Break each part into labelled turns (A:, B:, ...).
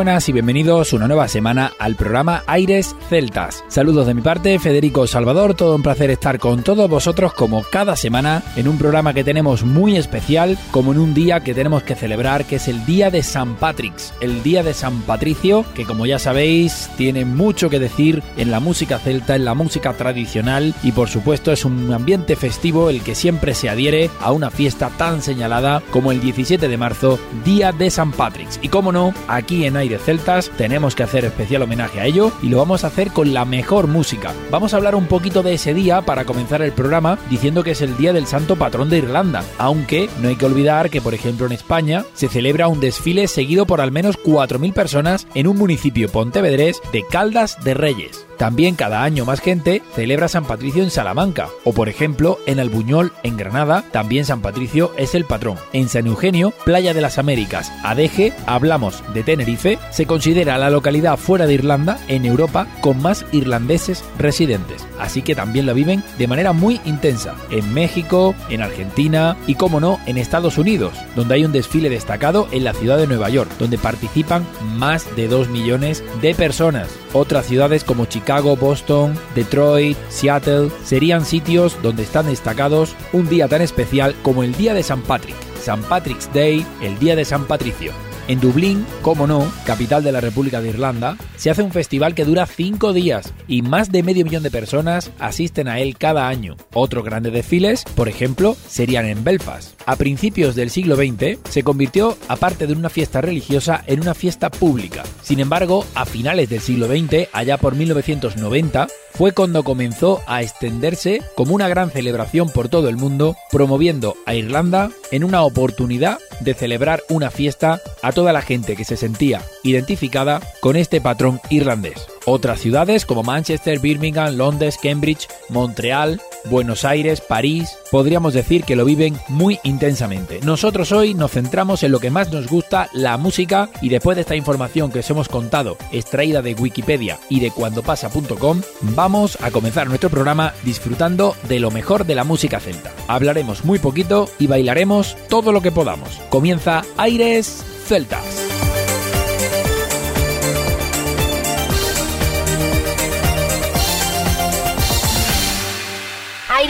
A: Buenas y bienvenidos una nueva semana al programa Aires Celtas. Saludos de mi parte, Federico Salvador, todo un placer estar con todos vosotros como cada semana en un programa que tenemos muy especial, como en un día que tenemos que celebrar, que es el Día de San Patrick's, el Día de San Patricio, que como ya sabéis tiene mucho que decir en la música celta, en la música tradicional y por supuesto es un ambiente festivo el que siempre se adhiere a una fiesta tan señalada como el 17 de marzo, Día de San Patrick's. Y como no, aquí en en Aire Celtas, tenemos que hacer especial homenaje a ello y lo vamos a hacer con la mejor música. Vamos a hablar un poquito de ese día para comenzar el programa diciendo que es el día del santo patrón de Irlanda, aunque no hay que olvidar que por ejemplo en España se celebra un desfile seguido por al menos 4.000 personas en un municipio pontevedrés de Caldas de Reyes. También cada año más gente celebra San Patricio en Salamanca, o por ejemplo en Albuñol, en Granada, también San Patricio es el patrón. En San Eugenio, Playa de las Américas, Adeje, hablamos de Tenerife, se considera la localidad fuera de Irlanda, en Europa, con más irlandeses residentes, así que también lo viven de manera muy intensa. En México, en Argentina y, como no, en Estados Unidos, donde hay un desfile destacado en la ciudad de Nueva York, donde participan más de 2 millones de personas. Otras ciudades como Chicago, Chicago, Boston, Detroit, Seattle serían sitios donde están destacados un día tan especial como el Día de San Patrick, San Patrick's Day, el Día de San Patricio. En Dublín, como no, capital de la República de Irlanda, se hace un festival que dura cinco días y más de medio millón de personas asisten a él cada año. Otros grandes desfiles, por ejemplo, serían en Belfast. A principios del siglo XX se convirtió, aparte de una fiesta religiosa, en una fiesta pública. Sin embargo, a finales del siglo XX, allá por 1990, fue cuando comenzó a extenderse como una gran celebración por todo el mundo, promoviendo a Irlanda en una oportunidad de celebrar una fiesta a toda la gente que se sentía identificada con este patrón irlandés. Otras ciudades como Manchester, Birmingham, Londres, Cambridge, Montreal, Buenos Aires, París, podríamos decir que lo viven muy intensamente. Nosotros hoy nos centramos en lo que más nos gusta, la música, y después de esta información que os hemos contado, extraída de Wikipedia y de cuandopasa.com, vamos a comenzar nuestro programa disfrutando de lo mejor de la música celta. Hablaremos muy poquito y bailaremos todo lo que podamos. Comienza Aires Celtas.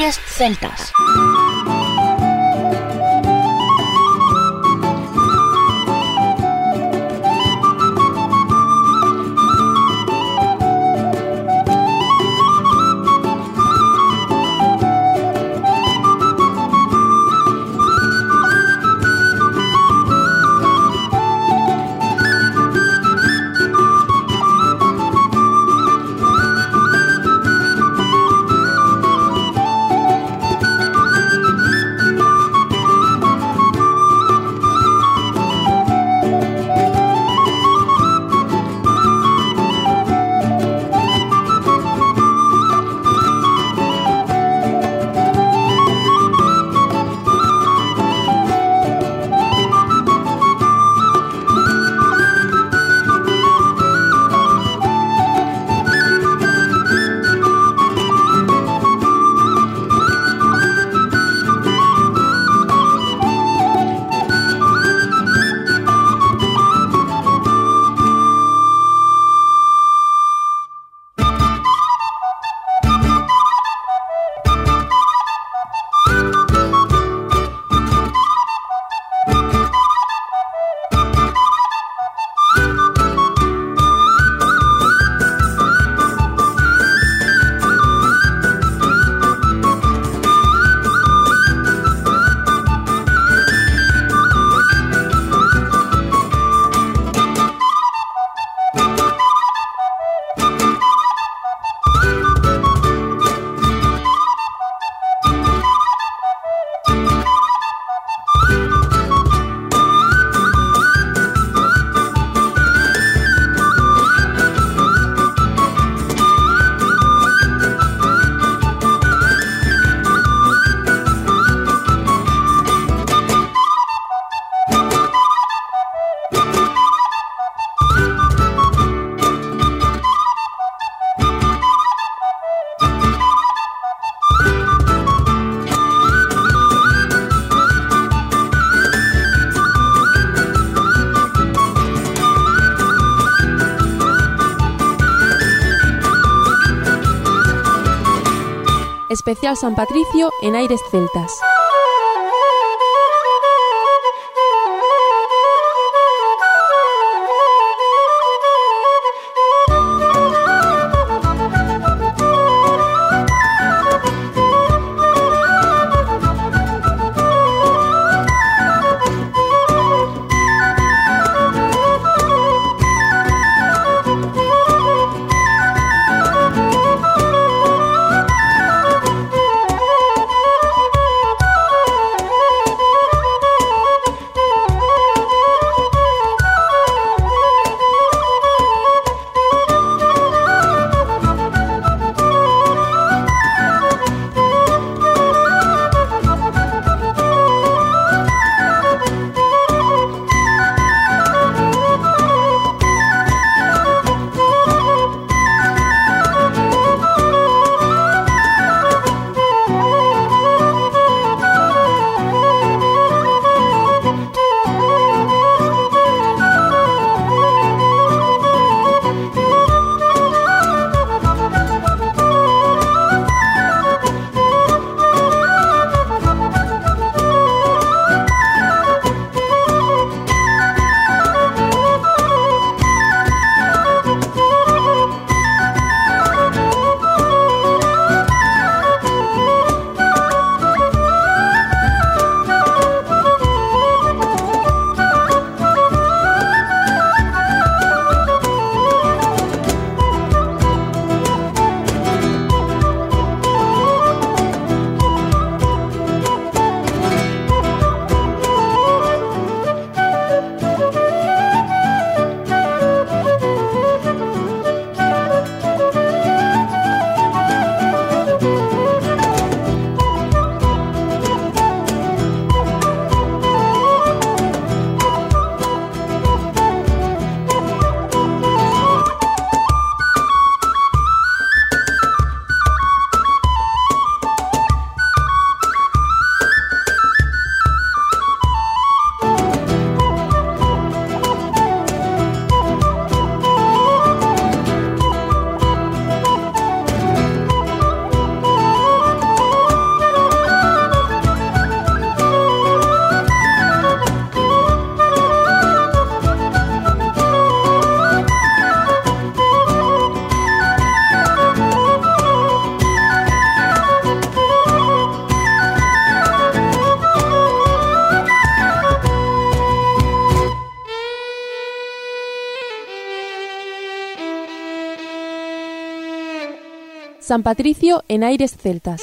B: Aires Celtas.
C: Especial San Patricio en Aires Celtas. San Patricio en aires celtas.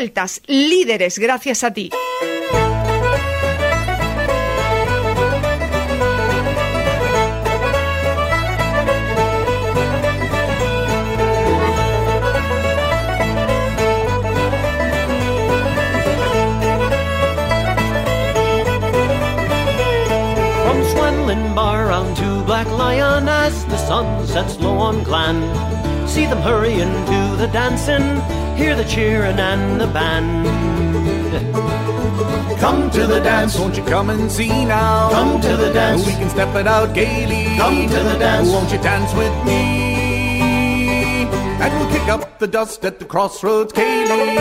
B: Celtas, líderes gracias a ti.
D: To Black Lion as the sun sets low on Glen. See them hurrying to the dancing, hear the cheering and the band.
E: Come to the dance, won't you come and see now?
D: Come to the dance.
E: We can step it out gaily.
D: Come to the dance.
E: Won't you dance with me? And we'll kick up the dust at the crossroads, céilí.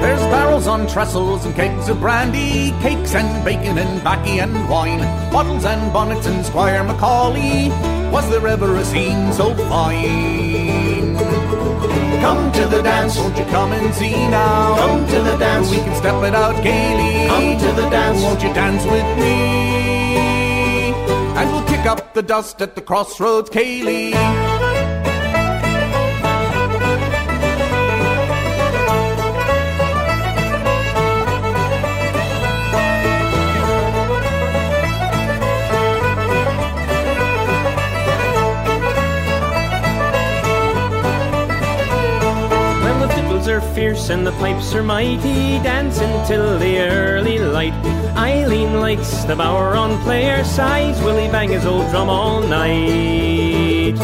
E: There's barrels on trestles and kegs of brandy, cakes and bacon and baccy and wine, bottles and bonnets and Squire Macaulay. Was there ever a scene so fine? Come to the dance, won't you come and see now?
D: Come to the dance.
E: we can step it out gaily.
D: Come to the dance.
E: won't you dance with me? And we'll kick up the dust at the crossroads,
D: céilí. Are and the pipes are mighty, dancing till the early light. Eileen likes the bower on player sides, Willie bang his old drum all night.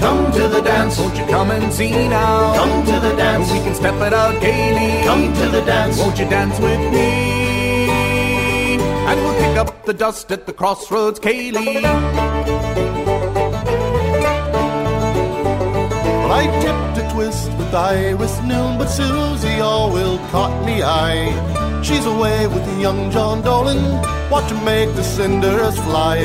E: Come to the dance, won't you come and see now?
D: Come to the dance.
E: we can step it out gaily.
D: Come to the dance.
E: won't you dance with me? And we'll kick up the dust at the crossroads, céilí.
F: Well, I tipped a twist with Iris noon, but Susie all will caught me eye. She's away with young John Dolan, what to make the cinders fly.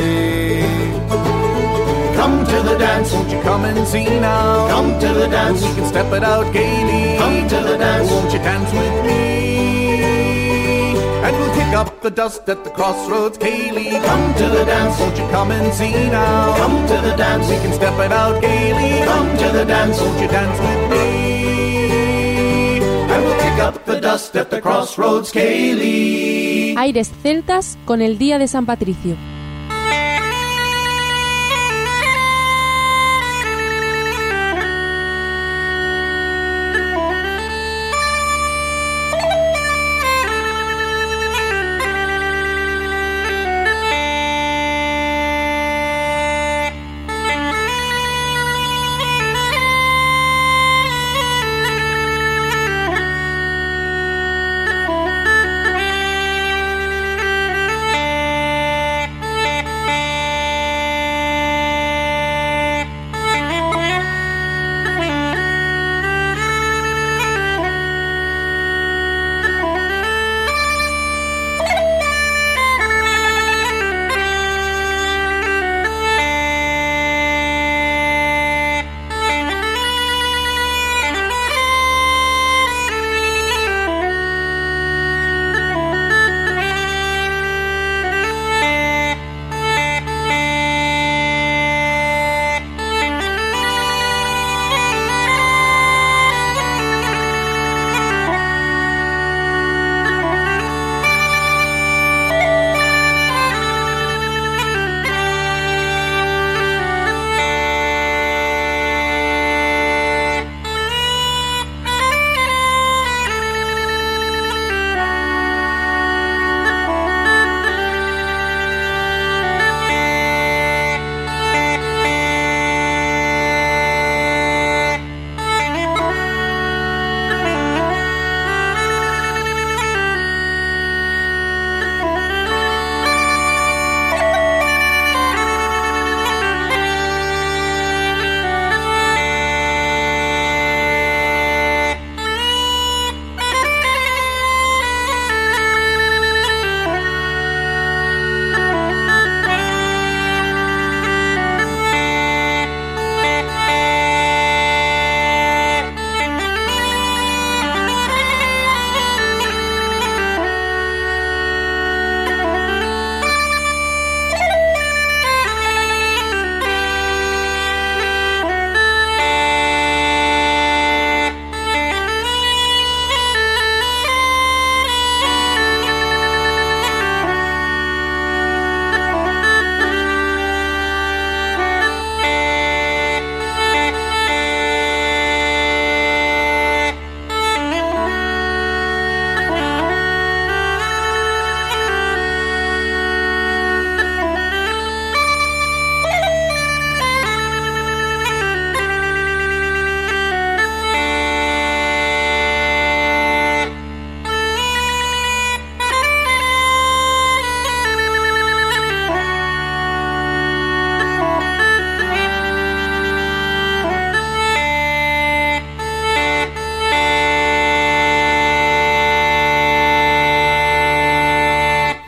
E: Come to the dance, won't you come and see now?
D: Come to the dance.
E: we can step it out gaily.
D: Come to the dance.
E: won't you dance with me? And we'll kick up the dust at the crossroads, céilí.
D: Come to the dance.
E: won't you come and see now?
D: Come to the dance.
E: we can step it out gaily.
D: Come to the dance.
E: won't you dance with me?
C: Aires Celtas con el Día de San Patricio.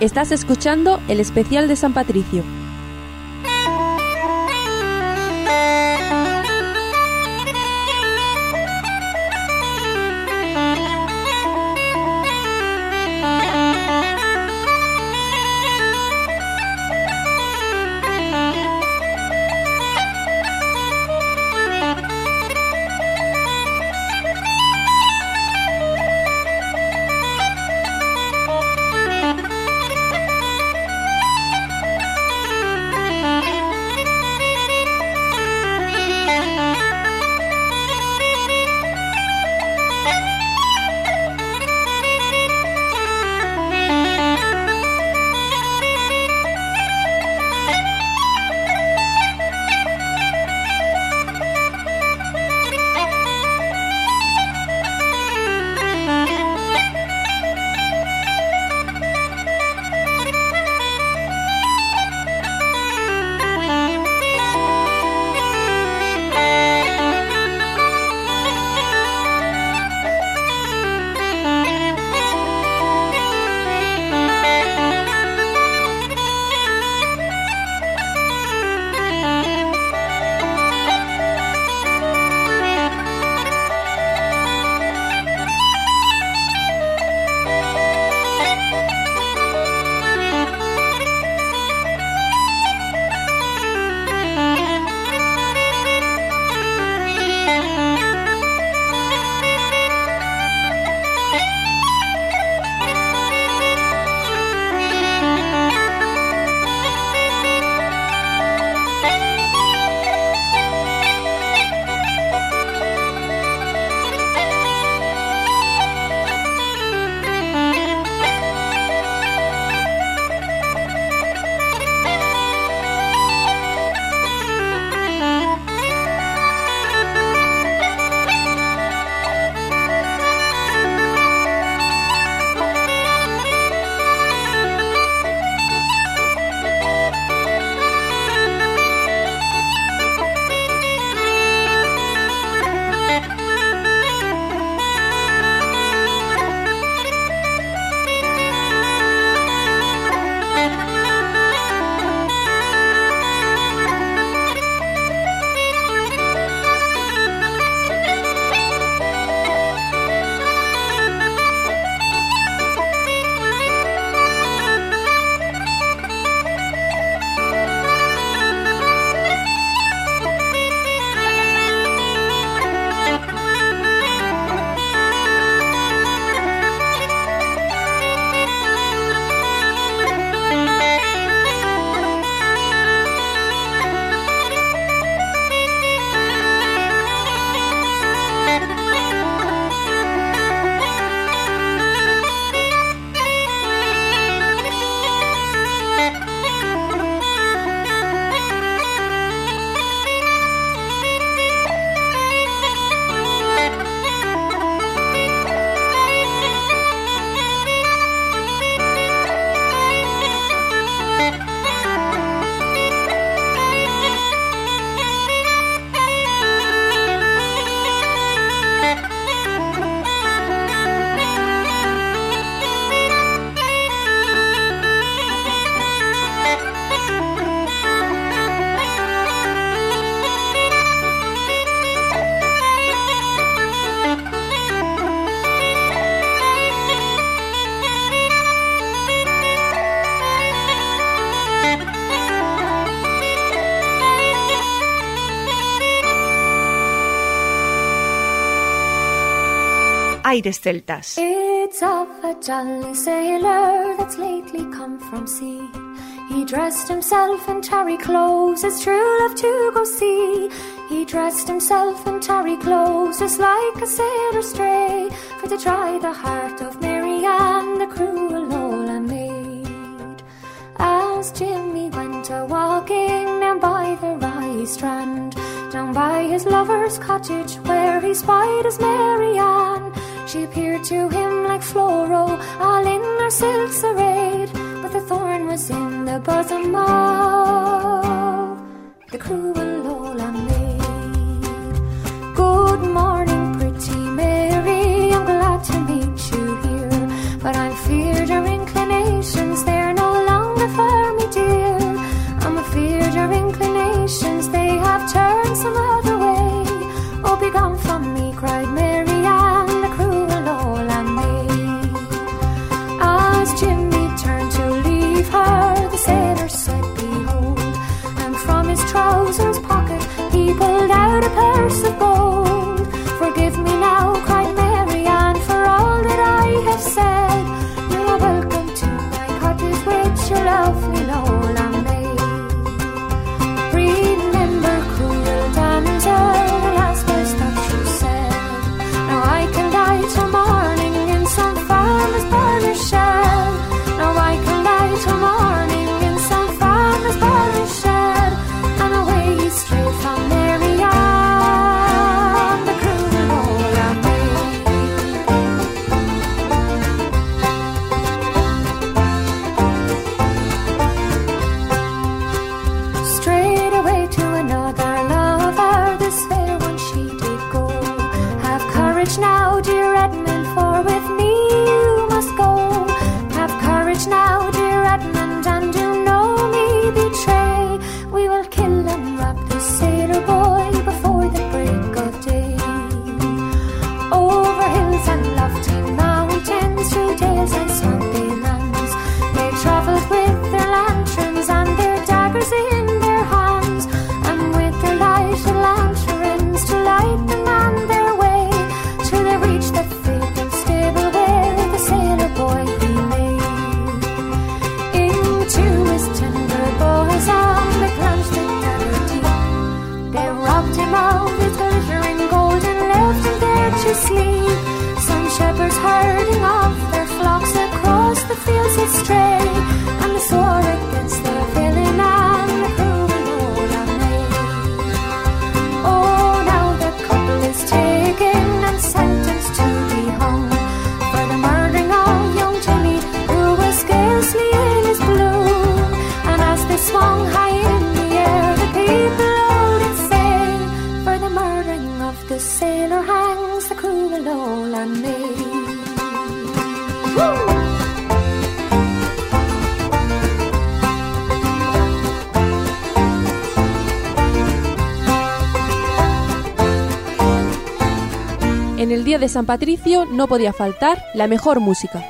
C: Estás escuchando el especial de San Patricio.
B: aires celtas.
G: It's of a jolly sailor that's lately come from sea. He dressed himself in tarry clothes, his true love to go see. He dressed himself in tarry clothes, just like a sailor stray, for to try the heart of Mary and the cruel Lola maid. As Jimmy went a walking down by the Rye Strand, down by his lover's cottage, where he spied his Mary she appeared to him like floral, all in her silks arrayed, But the thorn was in the bosom of the cruel
C: de San Patricio no podía faltar la mejor música.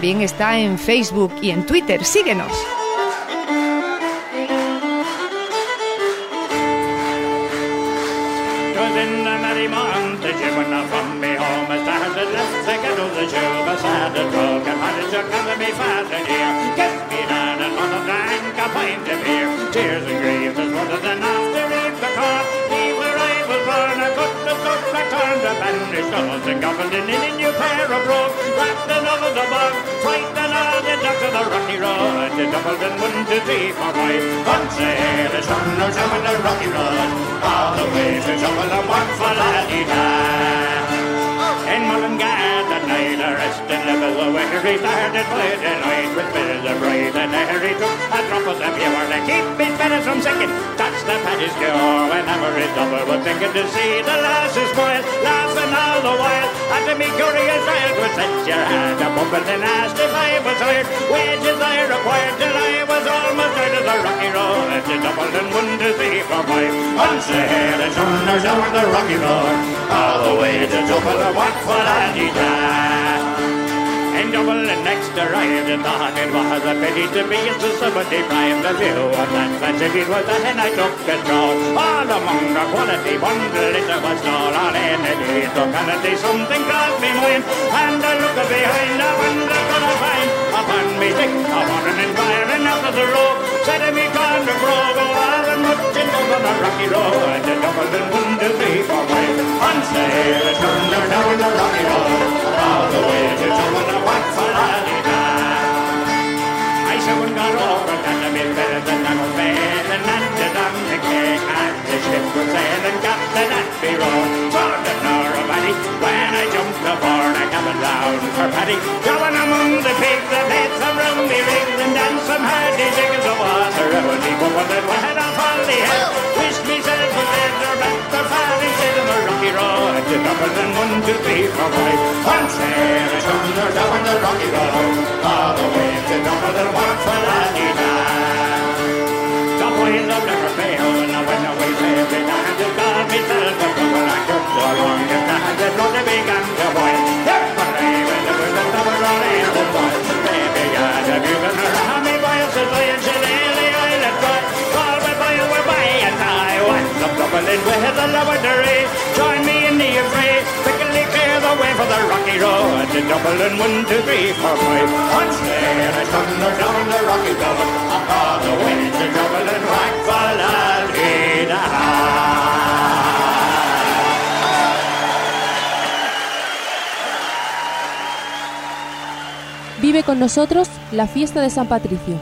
B: También está en Facebook y en Twitter. Síguenos.
H: And one, two, three, four, five. Once a son or down the rocky road. All the way to Dublin one for la in Mullingar that night a resting level where he started playing the night with bills of bride and there he took a drop of them pure to keep his fellas from sinking. That's the paddy's cure whenever his double was thinking to see the lasses smile, laughing all the while. And to me curious child would set your hand up open and asked if I was hired. Wages I required till I was almost out of the rocky road. And to Dublin one to three for five. Once ahead and shoulders over the rocky road. All the way to and one for la di and Dublin next arrived and thought it was a pity to be in the view of that fancy it was a hen I took control all among the quality bundle it was all on any locality something crossed me mind and I look behind I wonder could I find upon me dick a and fire and out of the road. Said me gone to grow go and much in double rocky road and Dublin two three four five on sail turned down the rocky road all the way to double the what for I soon got over that a bit better than I'm bed and landed on the cake and the ship was sailing Captain Atby Road. Sort when I jumped aboard I come round for Paddy. Going among the pigs that made some rummy rigs and danced some hardy jiggers of water. A woody woman that went off all the head. Wished myself a leather back the falling said on the rocky road. To Dublin one, two, three, four, five. Once there, I thunder down the rocky road. All the way to double and one for la-di-da. Double in with the. Join me in the. Quickly clear the way for the rocky road. To Dublin one, two, three, four, five. There, I thunder down the rocky road. All the way to Dublin rock for
C: Vive con nosotros la fiesta de San Patricio.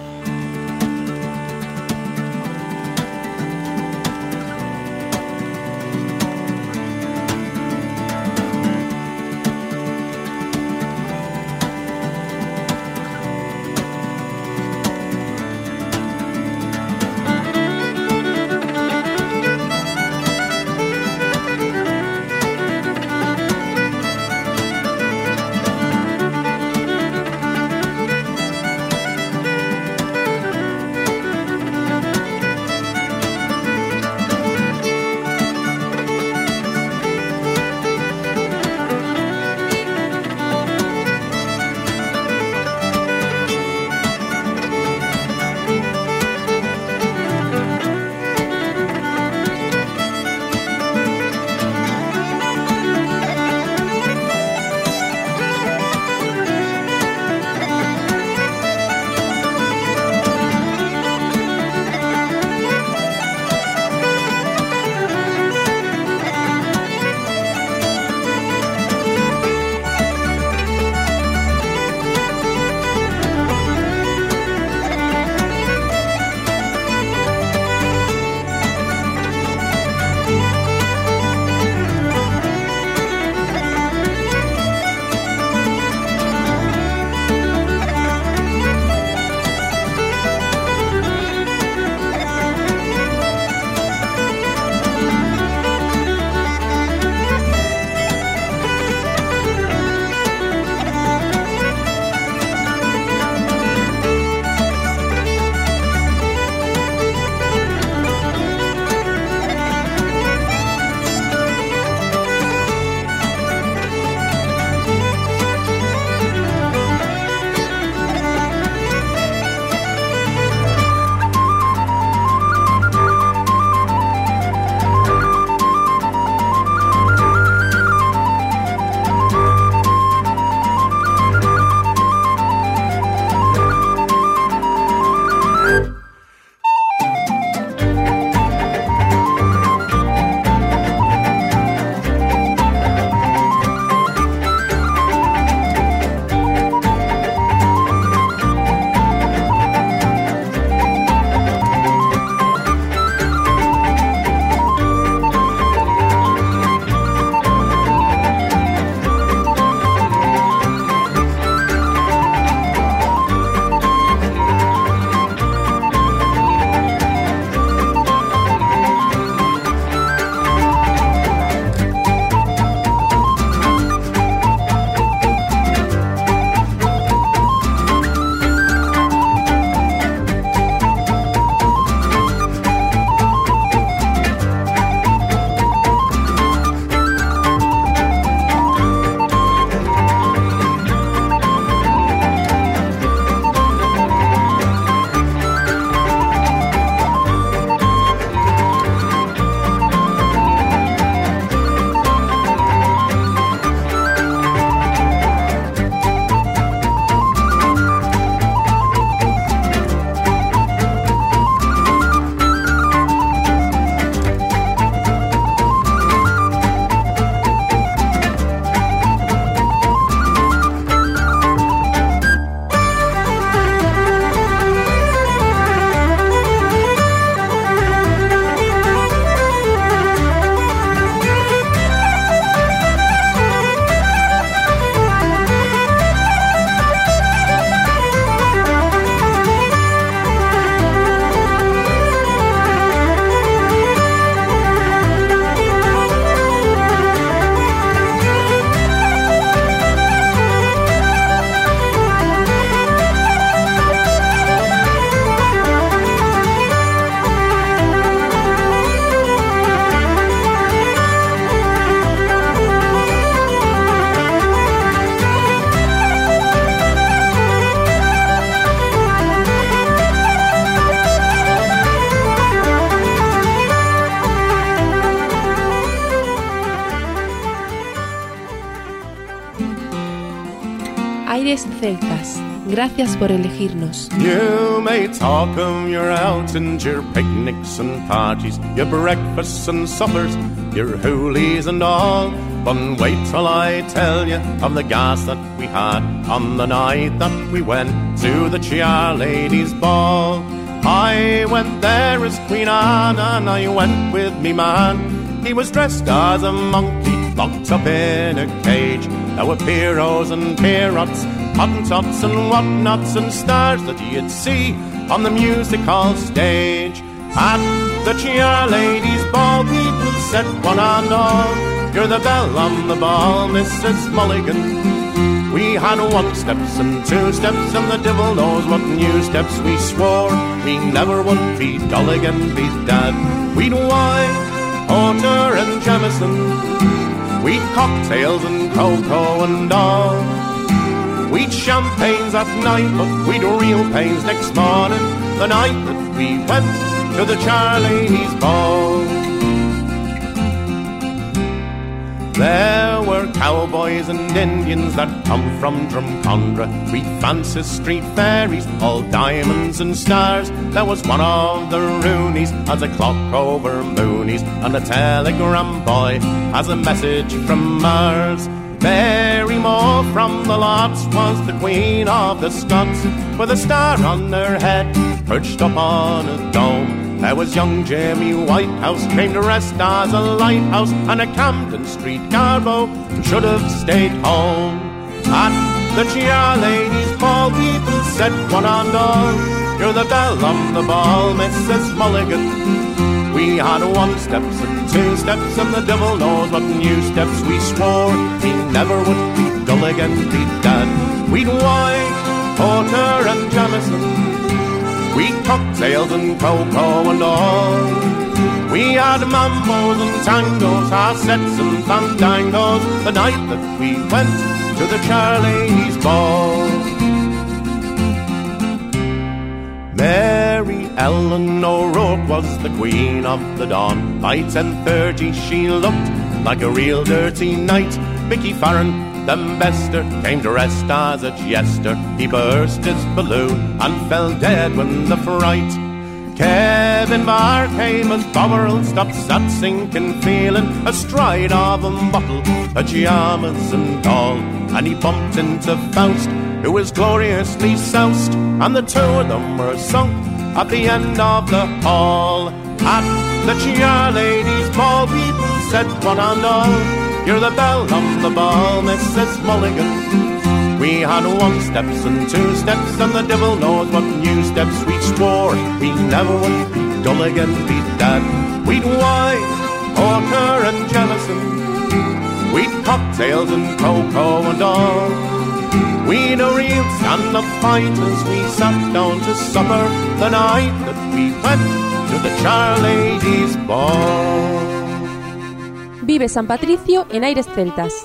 C: Gracias por elegirnos.
F: You may talk of your outings, your picnics and parties, your breakfasts and suppers, your hoolies and all. But wait till I tell you of the gas that we had on the night that we went to the Charladies' Ball. I went there as Queen Anne and I went with me man. He was dressed as a monkey, locked up in a cage. There were Pierrots and Pierrots, Hottentots and whatnots and stars that you'd see on the music hall stage. At the Charladies' Ball, people said one and all, You're the belle on the ball, Mrs. Mulligan. We had one steps and two steps, and the devil knows what new steps we swore. We never would be dull again, be dead. We'd wine, porter and Jameson. We'd cocktails and cocoa and all. We'd champagnes at night, but we'd real pains next morning. The night that we went to the Charlie's Ball. There were cowboys and Indians that come from Drumcondra. We Francis Street fairies, all diamonds and stars. There was one of the Roonies as a clock over Moonies, and a telegram boy has a message from Mars. Mary Moore from the lots was the queen of the Scots, with a star on her head, perched up on a dome. There was young Jamie Whitehouse, came to rest as a lighthouse, and a Camden Street garbo who should have stayed home. At the Charladies' Ball, people said one and all, You're the belle on the ball, Mrs. Mulligan. We had one steps and two steps, and the devil knows what new steps we swore. We never would be dull again, be dead. We'd wine, porter, and Jameson. We'd cocktails and cocoa and all. We had mambos and tangos, our sets and fandangos, the night that we went to the Charlie's Ball. Mary Ellen O'Rourke was the queen of the dawn. By 10.30 she looked like a real dirty knight. Mickey Farron, the bester, came to rest as a jester. He burst his balloon and fell dead when the fright. Kevin Barr came as Bovril stopped that sinking feeling astride of a bottle, pajamas and all. And he bumped into Faust, who was gloriously soused, and the two of them were sunk at the end of the hall. At the Charladies' Ball, people said one and all, You're the belle on the ball, Mrs. Mulligan. We had one steps and two steps, and the devil knows what new steps we swore. We never would be dull again, be dead. We'd wine, porter, and Jameson. We'd cocktails and cocoa and all. We'd a real stand-up fight as we sat down to supper the night that we went to the Charladies Ball.
C: Vive San Patricio en Aires Celtas.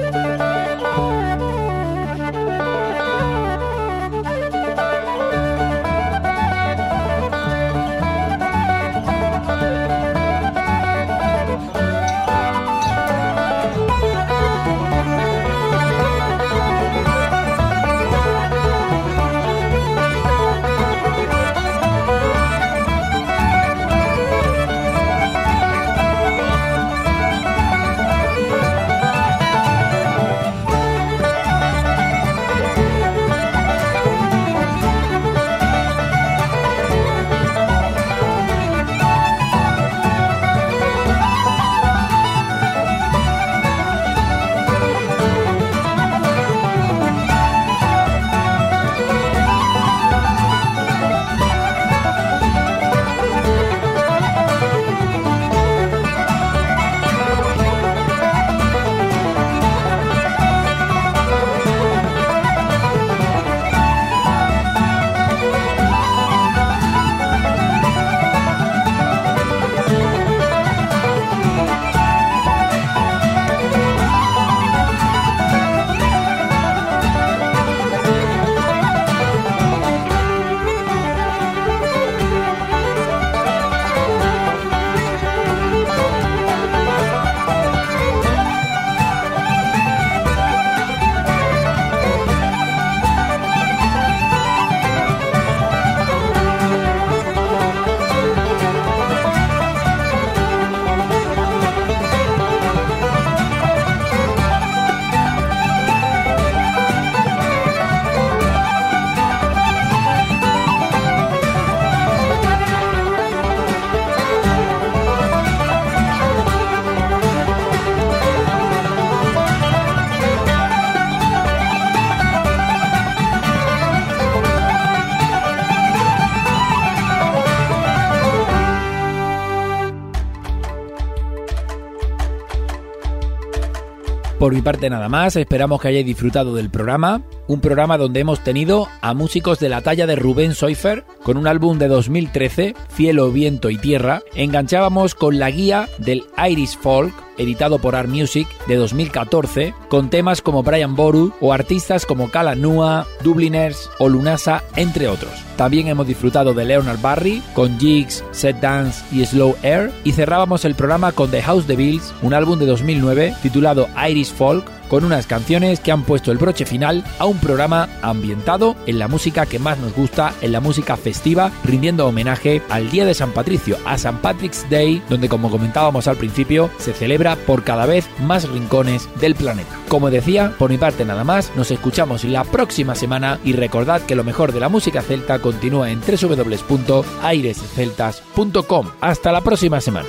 A: Por mi parte nada más, esperamos que hayáis disfrutado del programa, un programa donde hemos tenido a músicos de la talla de Rubén Soifer con un álbum de 2013, Cielo, Viento y Tierra, enganchábamos con la guía del Irish Folk, editado por Art Music de 2014, con temas como Brian Boru o artistas como Kala Nua, Dubliners o Lunasa, entre otros. También hemos disfrutado de Leonard Barry con Jigs, Set Dance y Slow Air y cerrábamos el programa con The House Bills, un álbum de 2009 titulado Irish Folk con unas canciones que han puesto el broche final a un programa ambientado en la música que más nos gusta, en la música festiva, rindiendo homenaje al Día de San Patricio, a San Patrick's Day, donde como comentábamos al principio, se celebra por cada vez más rincones del planeta. Como decía, por mi parte nada más, nos escuchamos la próxima semana y recordad que lo mejor de la música celta continúa en www.airesceltas.com. Hasta la próxima semana.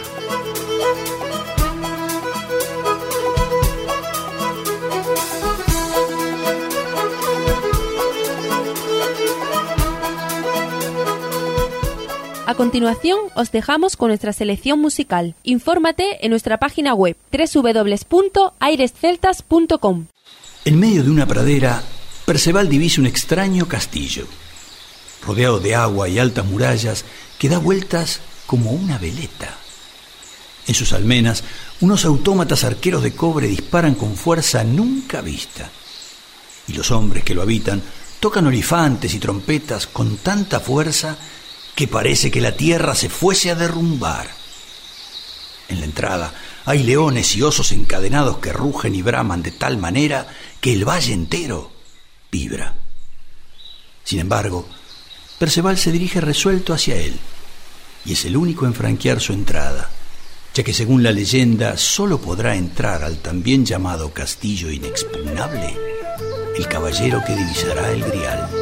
C: A continuación, os dejamos con nuestra selección musical. Infórmate en nuestra página web www.airesceltas.com.
I: En medio de una pradera, Perceval divisa un extraño castillo, rodeado de agua y altas murallas, que da vueltas como una veleta. En sus almenas, unos autómatas arqueros de cobre disparan con fuerza nunca vista. Y los hombres que lo habitan tocan olifantes y trompetas con tanta fuerza que parece que la tierra se fuese a derrumbar. En la entrada hay leones y osos encadenados que rugen y braman de tal manera que el valle entero vibra. Sin embargo, Perceval se dirige resuelto hacia él, y es el único en franquear su entrada, ya que según la leyenda sólo podrá entrar al también llamado castillo inexpugnable el caballero que divisará el grial.